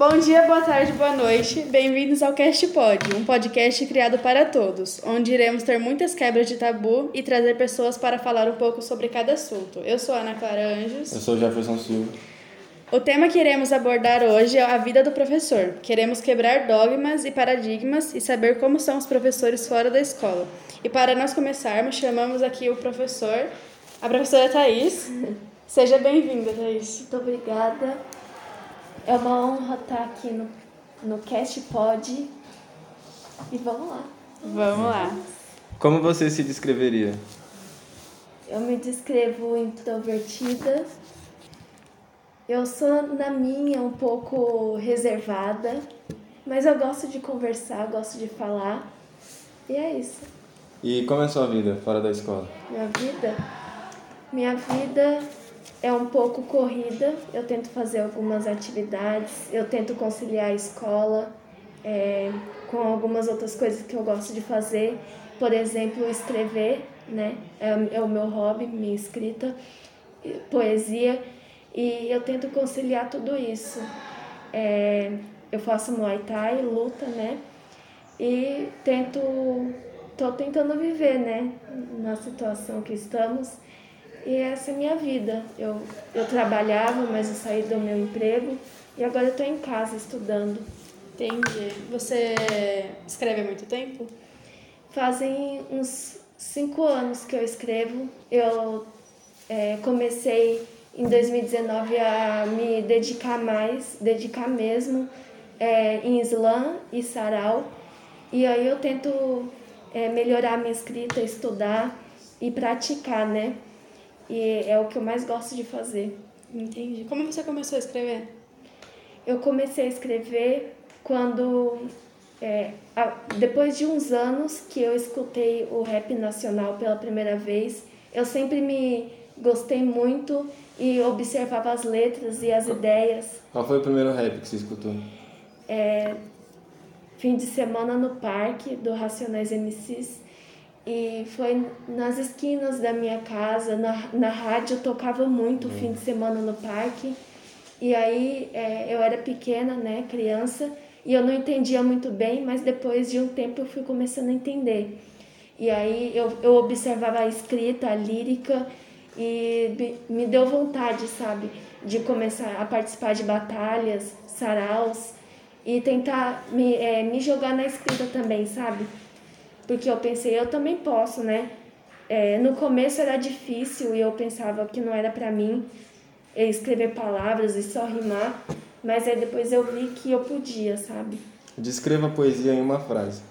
Bom dia, boa tarde, boa noite. Bem-vindos ao Cast Pod, um podcast criado para todos, onde iremos ter muitas quebras de tabu e trazer pessoas para falar um pouco sobre cada assunto. Eu sou Ana Clara Anjos. Eu sou Jefferson Silva. O tema que iremos abordar hoje é a vida do professor. Queremos quebrar dogmas e paradigmas e saber como são os professores fora da escola. E para nós começarmos, chamamos aqui o professor, a professora Thaís. Seja bem-vinda, Thaís. Muito obrigada. É uma honra estar aqui no, no Cast Pod. E vamos lá. Vamos lá. Como você se descreveria? Eu me descrevo introvertida. Eu sou, na minha, um pouco reservada. Mas eu gosto de conversar, gosto de falar. E é isso. E como é a sua vida fora da escola? Minha vida? Minha vida é um pouco corrida. Eu tento fazer algumas atividades, eu tento conciliar a escola é, com algumas outras coisas que eu gosto de fazer. Por exemplo, escrever, né? É, é o meu hobby, minha escrita, poesia. E eu tento conciliar tudo isso. É, eu faço Muay Thai, luta, né? E tento, tô tentando viver, né? Na situação que estamos. E essa é a minha vida. Eu, eu trabalhava, mas eu saí do meu emprego e agora eu estou em casa estudando. Entendi. Você escreve há muito tempo? Fazem uns cinco anos que eu escrevo. Eu é, comecei em 2019 a me dedicar mais, dedicar mesmo é, em slam e sarau. E aí eu tento é, melhorar minha escrita, estudar e praticar, né? E é o que eu mais gosto de fazer. Entendi. Como você começou a escrever? Eu comecei a escrever quando. É, depois de uns anos que eu escutei o rap nacional pela primeira vez, eu sempre me gostei muito e observava as letras e as ideias. Qual foi o primeiro rap que você escutou? É, fim de semana no parque do Racionais MCs e foi nas esquinas da minha casa, na, na rádio tocava muito o fim de semana no parque. E aí é, eu era pequena, né, criança, e eu não entendia muito bem, mas depois de um tempo eu fui começando a entender. E aí eu, eu observava a escrita, a lírica, e me deu vontade, sabe, de começar a participar de batalhas, saraus, e tentar me, é, me jogar na escrita também, sabe? Porque eu pensei, eu também posso, né? É, no começo era difícil e eu pensava que não era para mim escrever palavras e só rimar, mas aí depois eu vi que eu podia, sabe? Descreva a poesia em uma frase.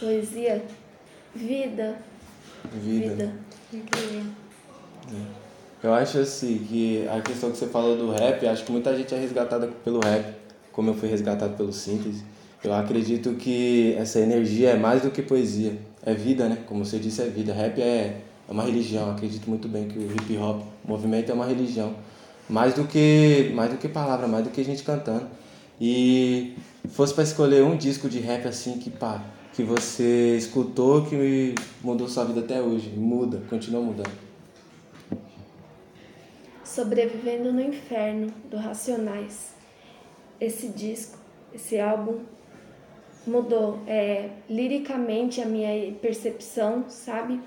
Poesia? Vida. Vida. Vida. Incrível. Eu acho assim que a questão que você falou do rap, acho que muita gente é resgatada pelo rap, como eu fui resgatado pelo síntese. Eu acredito que essa energia é mais do que poesia, é vida, né? Como você disse, é vida. Rap é, é uma religião. Eu acredito muito bem que o hip hop, o movimento é uma religião. Mais do que mais do que palavra, mais do que gente cantando. E fosse para escolher um disco de rap assim que pá, que você escutou que mudou sua vida até hoje, muda, continua mudando. Sobrevivendo no Inferno do Racionais. Esse disco, esse álbum mudou é, liricamente a minha percepção, sabe?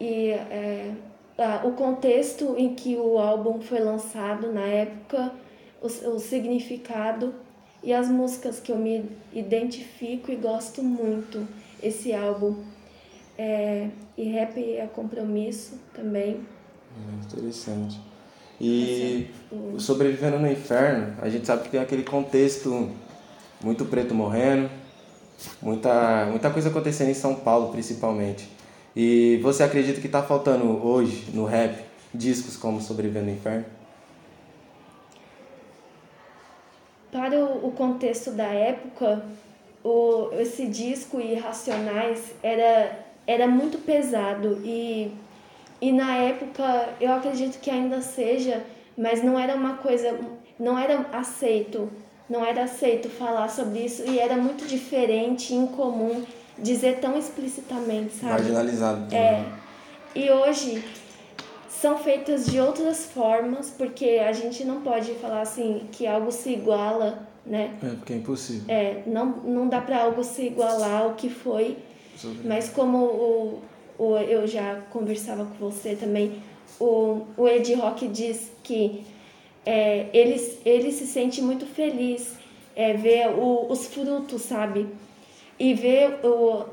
E é, a, o contexto em que o álbum foi lançado na época, o, o significado e as músicas que eu me identifico e gosto muito esse álbum. É, e rap é compromisso também. É interessante. E o Sobrevivendo no Inferno, a gente sabe que tem aquele contexto muito preto morrendo, muita, muita coisa acontecendo em São Paulo, principalmente. E você acredita que está faltando hoje, no rap, discos como Sobrevivendo no Inferno? Para o contexto da época, o, esse disco Irracionais era, era muito pesado e, e na época eu acredito que ainda seja, mas não era uma coisa, não era aceito não era aceito falar sobre isso e era muito diferente, incomum dizer tão explicitamente, sabe? Marginalizado. É. E hoje são feitas de outras formas, porque a gente não pode falar assim que algo se iguala né? É, porque é impossível. É, não, não dá para algo se igualar ao que foi, mas como o, o, eu já conversava com você também, o, o Ed Rock diz que é, ele, ele se sente muito feliz é, ver o, os frutos, sabe? E ver o,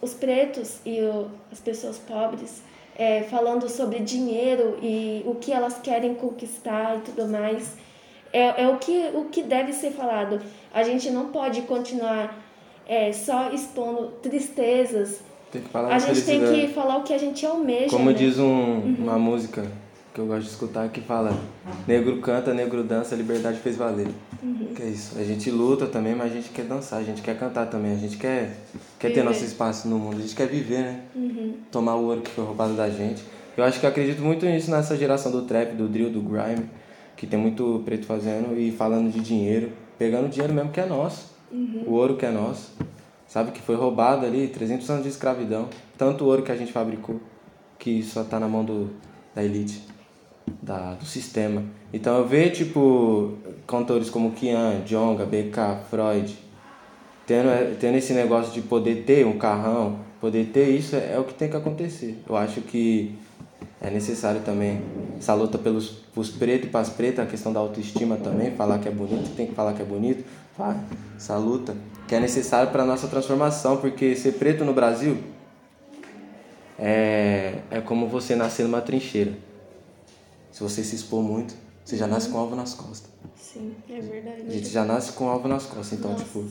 os pretos e o, as pessoas pobres é, falando sobre dinheiro e o que elas querem conquistar e tudo mais. É, é o, que, o que deve ser falado. A gente não pode continuar é, só expondo tristezas. Tem que falar A gente tem felicidade. que falar o que a gente almeja. Como né? diz um, uma música que eu gosto de escutar que fala Negro canta, negro dança, a liberdade fez valer. Uhum. Que é isso. A gente luta também, mas a gente quer dançar, a gente quer cantar também, a gente quer, quer ter nosso espaço no mundo, a gente quer viver, né? Uhum. Tomar o ouro que foi roubado da gente. Eu acho que eu acredito muito nisso nessa geração do trap, do drill, do grime, que tem muito preto fazendo e falando de dinheiro, pegando o dinheiro mesmo que é nosso, o ouro que é nosso. Sabe que foi roubado ali, 300 anos de escravidão, tanto ouro que a gente fabricou, que só tá na mão do, da elite, da, do sistema. Então eu vejo, tipo, cantores como Kian, Jonga, BK, Freud, tendo, tendo esse negócio de poder ter um carrão, poder ter isso, é, é o que tem que acontecer. Eu acho que é necessário também essa luta pelos pros pretos e para as pretas, a questão da autoestima também, falar que é bonito, tem que falar que é bonito, vai, essa luta que é necessário para nossa transformação, porque ser preto no Brasil é, é como você nascer numa trincheira. Se você se expor muito, você já nasce com alvo nas costas. Sim. É verdade. A gente já nasce com alvo nas costas. Então, Nossa, tipo,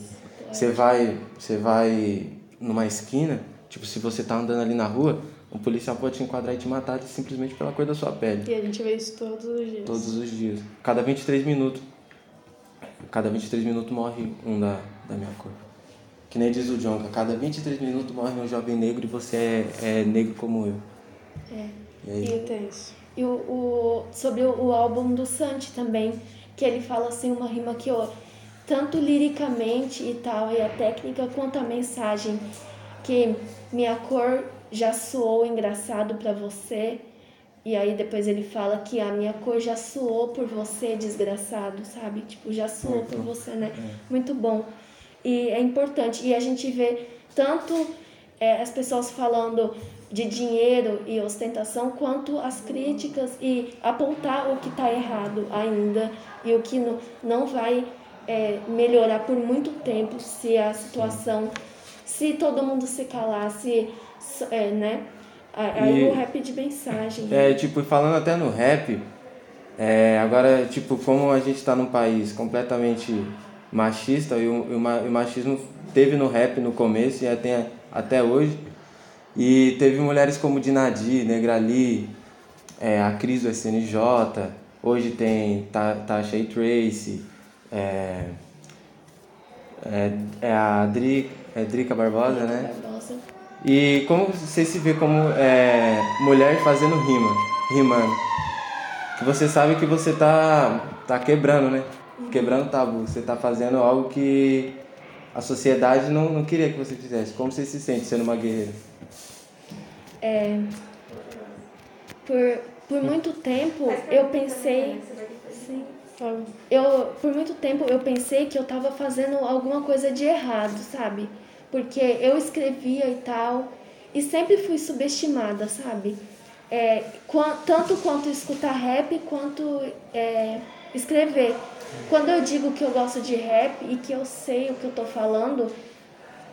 é. você vai, você vai numa esquina, tipo, se você tá andando ali na rua, um policial pode te enquadrar e te matar simplesmente pela cor da sua pele. E a gente vê isso todos os dias. Todos os dias. Cada 23 minutos. Cada 23 minutos morre um da, da minha cor. Que nem diz o Jonga, cada 23 minutos morre um jovem negro e você é, é negro como eu. É. E aí? E tenso. E o, o- sobre o, o álbum do Santi também, que ele fala assim uma rima que ó, tanto liricamente e tal, e a técnica quanto a mensagem, que minha cor já soou engraçado pra você. E aí depois ele fala que a minha cor já soou por você, desgraçado, sabe? Tipo, já soou por você, né? Muito bom. E é importante. E a gente vê tanto é, as pessoas falando de dinheiro e ostentação, quanto as críticas e apontar o que está errado ainda e o que não, não vai é, melhorar por muito tempo se a situação, se todo mundo se calar, se, é, né? Aí E- o rap de mensagem. É, tipo, falando até no rap, é, agora, tipo, como a gente tá num país completamente machista, e o, e o machismo teve no rap no começo e até, até hoje, e teve mulheres como Dinadi, Negrali, é, a Cris do SNJ, hoje tem Ta- Tasha e Tracy, é, é, é a Dri, é Drica Barbosa, né? Barbosa. E como você se vê como é, mulher fazendo rima, rimando? Que você sabe que você tá, tá quebrando, né? Quebrando tabu. Você tá fazendo algo que a sociedade não, não queria que você fizesse. Como você se sente sendo uma guerreira? É, por, por muito tempo eu pensei. Sim. Fala. Eu, por muito tempo eu pensei que eu tava fazendo alguma coisa de errado, sabe? Porque eu escrevia e tal, e sempre fui subestimada, sabe? É, tanto quanto escutar rap, quanto é, escrever. Quando eu digo que eu gosto de rap e que eu sei o que eu tô falando,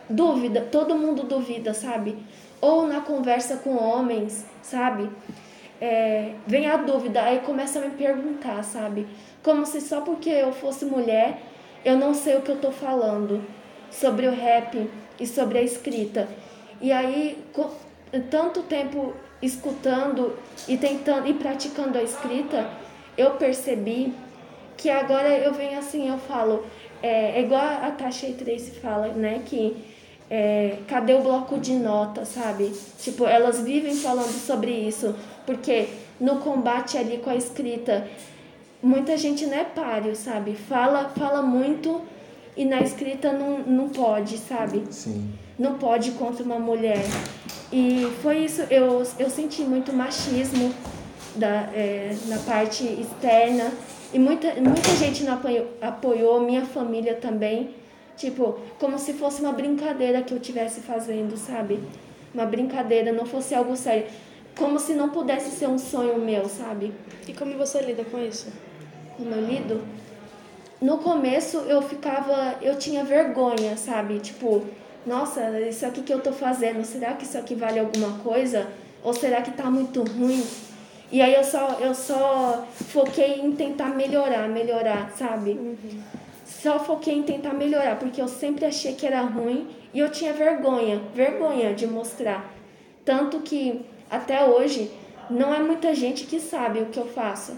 dúvida, todo mundo duvida, sabe? Ou na conversa com homens, sabe? É, vem a dúvida, aí começa a me perguntar, sabe? Como se só porque eu fosse mulher eu não sei o que eu tô falando sobre o rap e sobre a escrita. E aí, co- tanto tempo escutando e tentando e praticando a escrita, eu percebi que agora eu venho assim, eu falo, é, é igual a Tasha Tracy fala, né, que é, cadê o bloco de nota, sabe? Tipo, elas vivem falando sobre isso, porque no combate ali com a escrita, muita gente não é páreo, sabe? Fala, fala muito e na escrita não, não pode, sabe? Sim. não pode contra uma mulher. E foi isso, eu, eu senti muito machismo da, é, na parte externa E muita, muita gente não apoiou, apoiou, minha família também. Tipo, como se fosse uma brincadeira que eu estivesse fazendo, sabe? Uma brincadeira, não fosse algo sério. Como se não pudesse ser um sonho meu, sabe? E como você lida com isso? Como eu lido? No começo eu ficava. Eu tinha vergonha, sabe? Tipo, nossa, isso aqui que eu tô fazendo, será que isso aqui vale alguma coisa? Ou será que tá muito ruim? E aí eu só, eu só foquei em tentar melhorar, melhorar, sabe? Uhum. Só foquei em tentar melhorar, porque eu sempre achei que era ruim e eu tinha vergonha, vergonha de mostrar. Tanto que até hoje não é muita gente que sabe o que eu faço.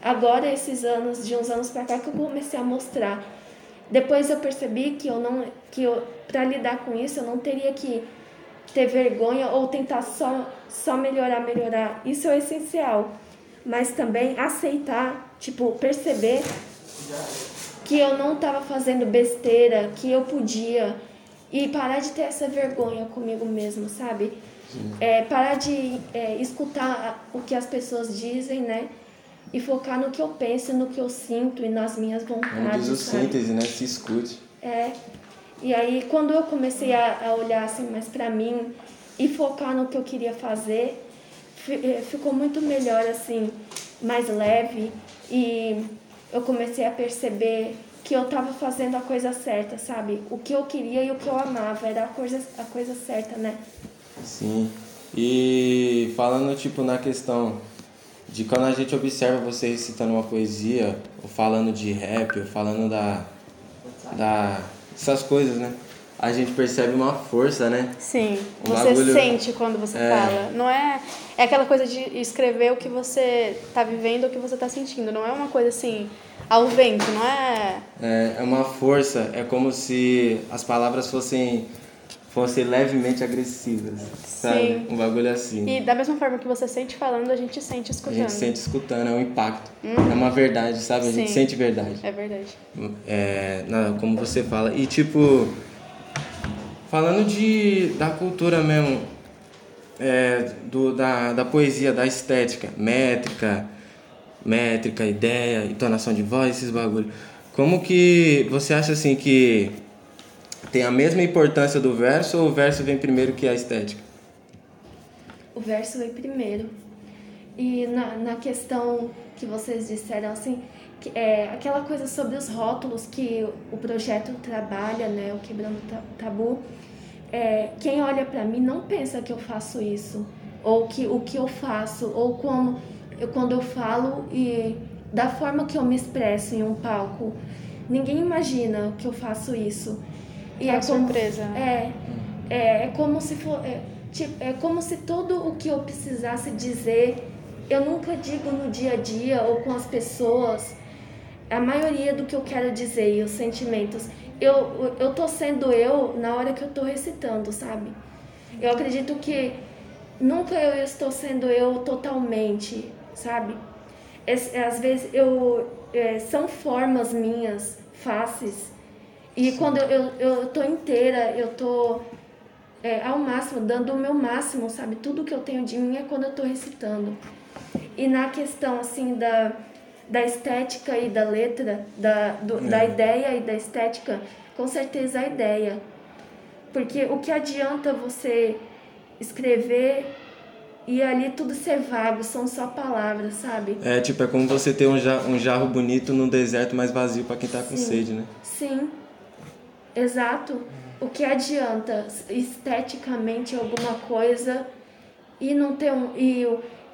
Agora, esses anos, de uns anos pra cá, que eu comecei a mostrar. Depois eu percebi que eu não, que eu, pra lidar com isso, eu não teria que ter vergonha ou tentar só, só melhorar, melhorar. Isso é essencial. Mas também aceitar, tipo, perceber que eu não estava fazendo besteira, que eu podia. E parar de ter essa vergonha comigo mesmo, sabe? É, parar de é, escutar o que as pessoas dizem, né? E focar no que eu penso, no que eu sinto e nas minhas vontades. Como diz o síntese, né? Se escute. É. E aí, quando eu comecei a, a olhar assim mais para mim e focar no que eu queria fazer, eh, ficou muito melhor, assim, mais leve. E eu comecei a perceber que eu estava fazendo a coisa certa, sabe? O que eu queria e o que eu amava era a coisa, a coisa certa, né? Sim. E falando, tipo, na questão de quando a gente observa você recitando uma poesia, ou falando de rap, ou falando da, da essas coisas, né? A gente percebe uma força, né? Sim, um você bagulho... sente quando você é. fala. Não é. É aquela coisa de escrever o que você tá vivendo, o que você tá sentindo. Não é uma coisa assim, ao vento, não é. É, é uma força, é como se as palavras fossem fossem levemente agressivas, sabe? Sim. Um bagulho assim. E da mesma forma que você sente falando, a gente sente escutando. A gente sente escutando, é um impacto. Uhum. É uma verdade, sabe? A Sim. gente sente verdade. É verdade. É, não, como você fala. E tipo, falando de, da cultura mesmo, é, do, da, da poesia, da estética, métrica, métrica, ideia, entonação de voz, esses bagulho. Como que você acha assim que tem a mesma importância do verso ou o verso vem primeiro que a estética? O verso vem primeiro. E na, na questão que vocês disseram, assim, que é aquela coisa sobre os rótulos que o projeto trabalha, né, o Quebrando Tabu, é, quem olha para mim não pensa que eu faço isso, ou que o que eu faço, ou como eu, quando eu falo e da forma que eu me expresso em um palco. Ninguém imagina que eu faço isso. E é, é como, surpresa. Né? É, é, é como se for, é, tipo, é como se tudo o que eu precisasse dizer, eu nunca digo no dia a dia ou com as pessoas. A maioria do que eu quero dizer e os sentimentos, eu eu tô sendo eu na hora que eu tô recitando, sabe? Eu acredito que nunca eu estou sendo eu totalmente, sabe? às vezes eu é, são formas minhas, faces e Sim. quando eu, eu, eu tô inteira, eu tô é, ao máximo, dando o meu máximo, sabe? Tudo que eu tenho de mim é quando eu tô recitando. E na questão, assim, da, da estética e da letra, da, do, é. da ideia e da estética, com certeza a ideia. Porque o que adianta você escrever e ali tudo ser vago, são só palavras, sabe? É, tipo, é como você ter um jarro, um jarro bonito num deserto mais vazio para quem tá com Sim. sede, né? Sim. Exato. O que adianta esteticamente alguma coisa e não ter um e,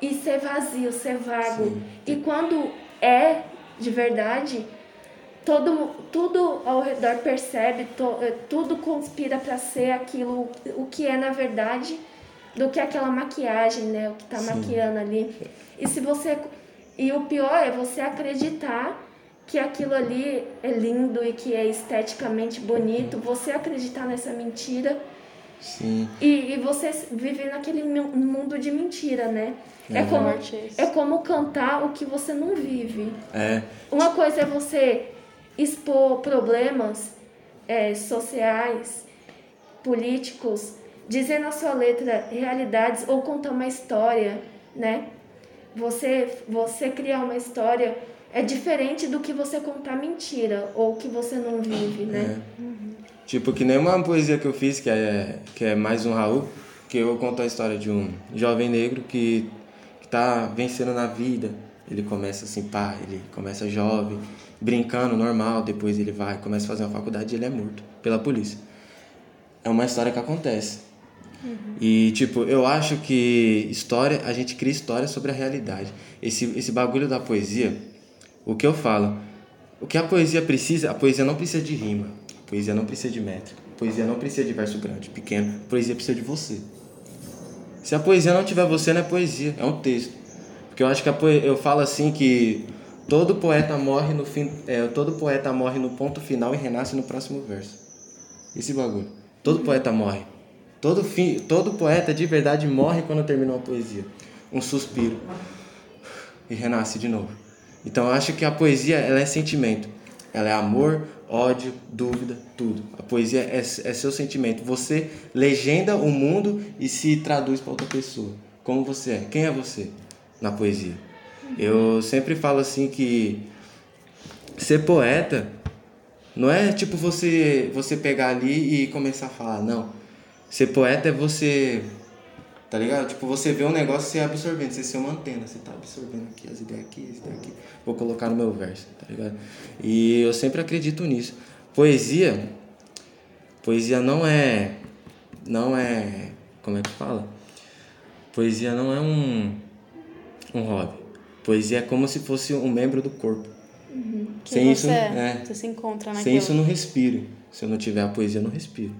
e ser vazio, ser vago. Sim. E quando é de verdade, todo tudo ao redor percebe, to, eh, tudo conspira para ser aquilo o que é na verdade do que aquela maquiagem, né, o que tá Sim. maquiando ali. E se você e o pior é você acreditar que aquilo ali é lindo e que é esteticamente bonito, você acreditar nessa mentira. Sim. E, e você viver naquele mundo de mentira, né? É, é como, é como cantar o que você não vive. É. Uma coisa é você expor problemas é, sociais, políticos, dizer na sua letra realidades ou contar uma história, né? Você, você criar uma história é diferente do que você contar mentira ou que você não vive, né? É. Tipo, que nem uma poesia que eu fiz, que é, que é mais um Raul, que eu conto a história de um jovem negro que, que tá vencendo na vida. Ele começa assim, pá, ele começa jovem, brincando, normal, depois ele vai, começa a fazer uma faculdade e ele é morto pela polícia. É uma história que acontece. E, tipo, eu acho que história, a gente cria história sobre a realidade. Esse, esse bagulho da poesia, o que eu falo, o que a poesia precisa, a poesia não precisa de rima, a poesia não precisa de métrica, a poesia não precisa de verso grande, pequeno, a poesia precisa de você. Se a poesia não tiver você, não é poesia, é um texto. Porque eu acho que eu falo assim que todo poeta morre no fim, é, todo poeta morre no ponto final e renasce no próximo verso. Esse bagulho. Todo poeta morre. Todo, fim, todo poeta de verdade morre quando termina uma poesia. Um suspiro. E renasce de novo. Então eu acho que a poesia ela é sentimento. Ela é amor, ódio, dúvida, tudo. A poesia é, é seu sentimento. Você legenda o mundo e se traduz para outra pessoa. Como você é. Quem é você na poesia? Eu sempre falo assim que ser poeta não é tipo você você pegar ali e começar a falar, não. Ser poeta é você Tá ligado? Tipo, você vê um negócio você absorvendo, você ser uma antena, você tá absorvendo aqui as ideias aqui, as ideias aqui. Vou colocar no meu verso, tá ligado? E eu sempre acredito nisso. Poesia, poesia não é não é, como é que fala? Poesia não é um um hobby. Poesia é como se fosse um membro do corpo. Uhum. Sem isso, você, é. é. você se encontra naquilo. Sem isso eu não respiro. Se eu não tiver a poesia, eu não respiro.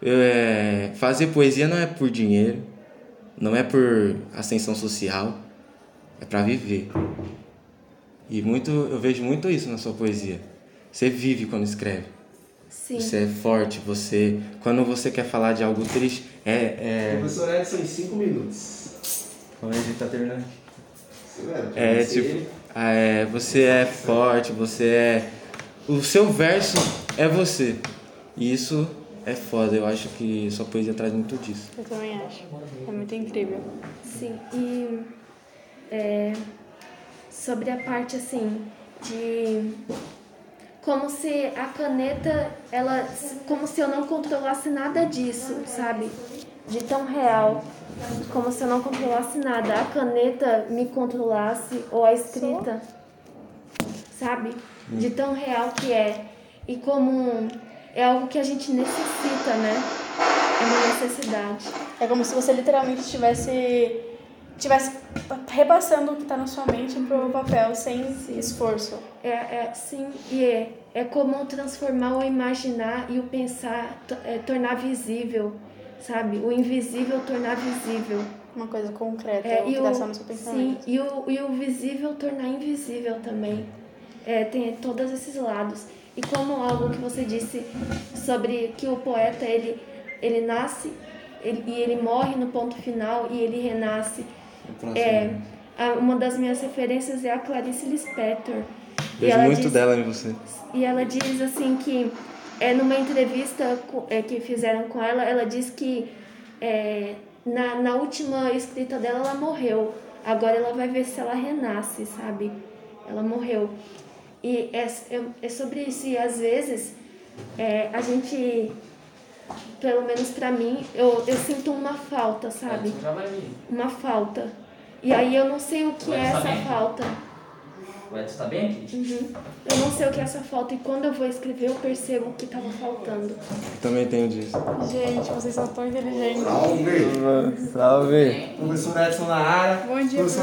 Eu, é, fazer poesia não é por dinheiro, não é por ascensão social, é para viver. E muito, eu vejo muito isso na sua poesia. Você vive quando escreve. Sim. Você é forte, você. Quando você quer falar de algo triste, é. é... Professor Edson, em 5 minutos. Como a gente tá terminando? É, você- tipo, é, você é forte, você é. O seu verso é você. E isso é foda, eu acho que sua poesia traz muito disso. Eu também acho. É muito incrível. Sim, e é, sobre a parte assim de como se a caneta, ela, como se eu não controlasse nada disso, sabe? De tão real, como se eu não controlasse nada. A caneta me controlasse ou a escrita, sabe? De tão real que é. E como é algo que a gente necessita, né? É uma necessidade. É como se você literalmente estivesse tivesse repassando o que está na sua mente pro papel sem esforço. É, é sim, e é, é como transformar o imaginar e o pensar, é, tornar visível, sabe? O invisível tornar visível. Uma coisa concreta, É, o que dá o, só no seu sim, pensamento. e, o, e o visível tornar invisível também. É, tem todos esses lados. E como algo que você disse sobre que o poeta, ele, ele nasce ele, e ele morre no ponto final e ele renasce. É, a- uma das minhas referências é a Clarice Lispector. E Vejo ela muito diz- dela em você. e ela diz assim que é numa entrevista é, que fizeram com ela, ela diz que é, na, na última escrita dela ela morreu. Agora ela vai ver se ela renasce, sabe? Ela morreu. E é, é, é sobre isso. E às vezes é, a gente, pelo menos pra mim, eu, eu sinto uma falta, sabe? Vir. Uma falta. E aí eu não sei o que é essa saber. falta. O Edson tá bem aqui? Uhum. Eu não sei o que é essa falta e quando eu vou escrever eu percebo o que estava faltando. Também tenho disso. Gente, vocês são tão inteligentes. Salve! Salve! Professor Edson na área. Bom dia, Professor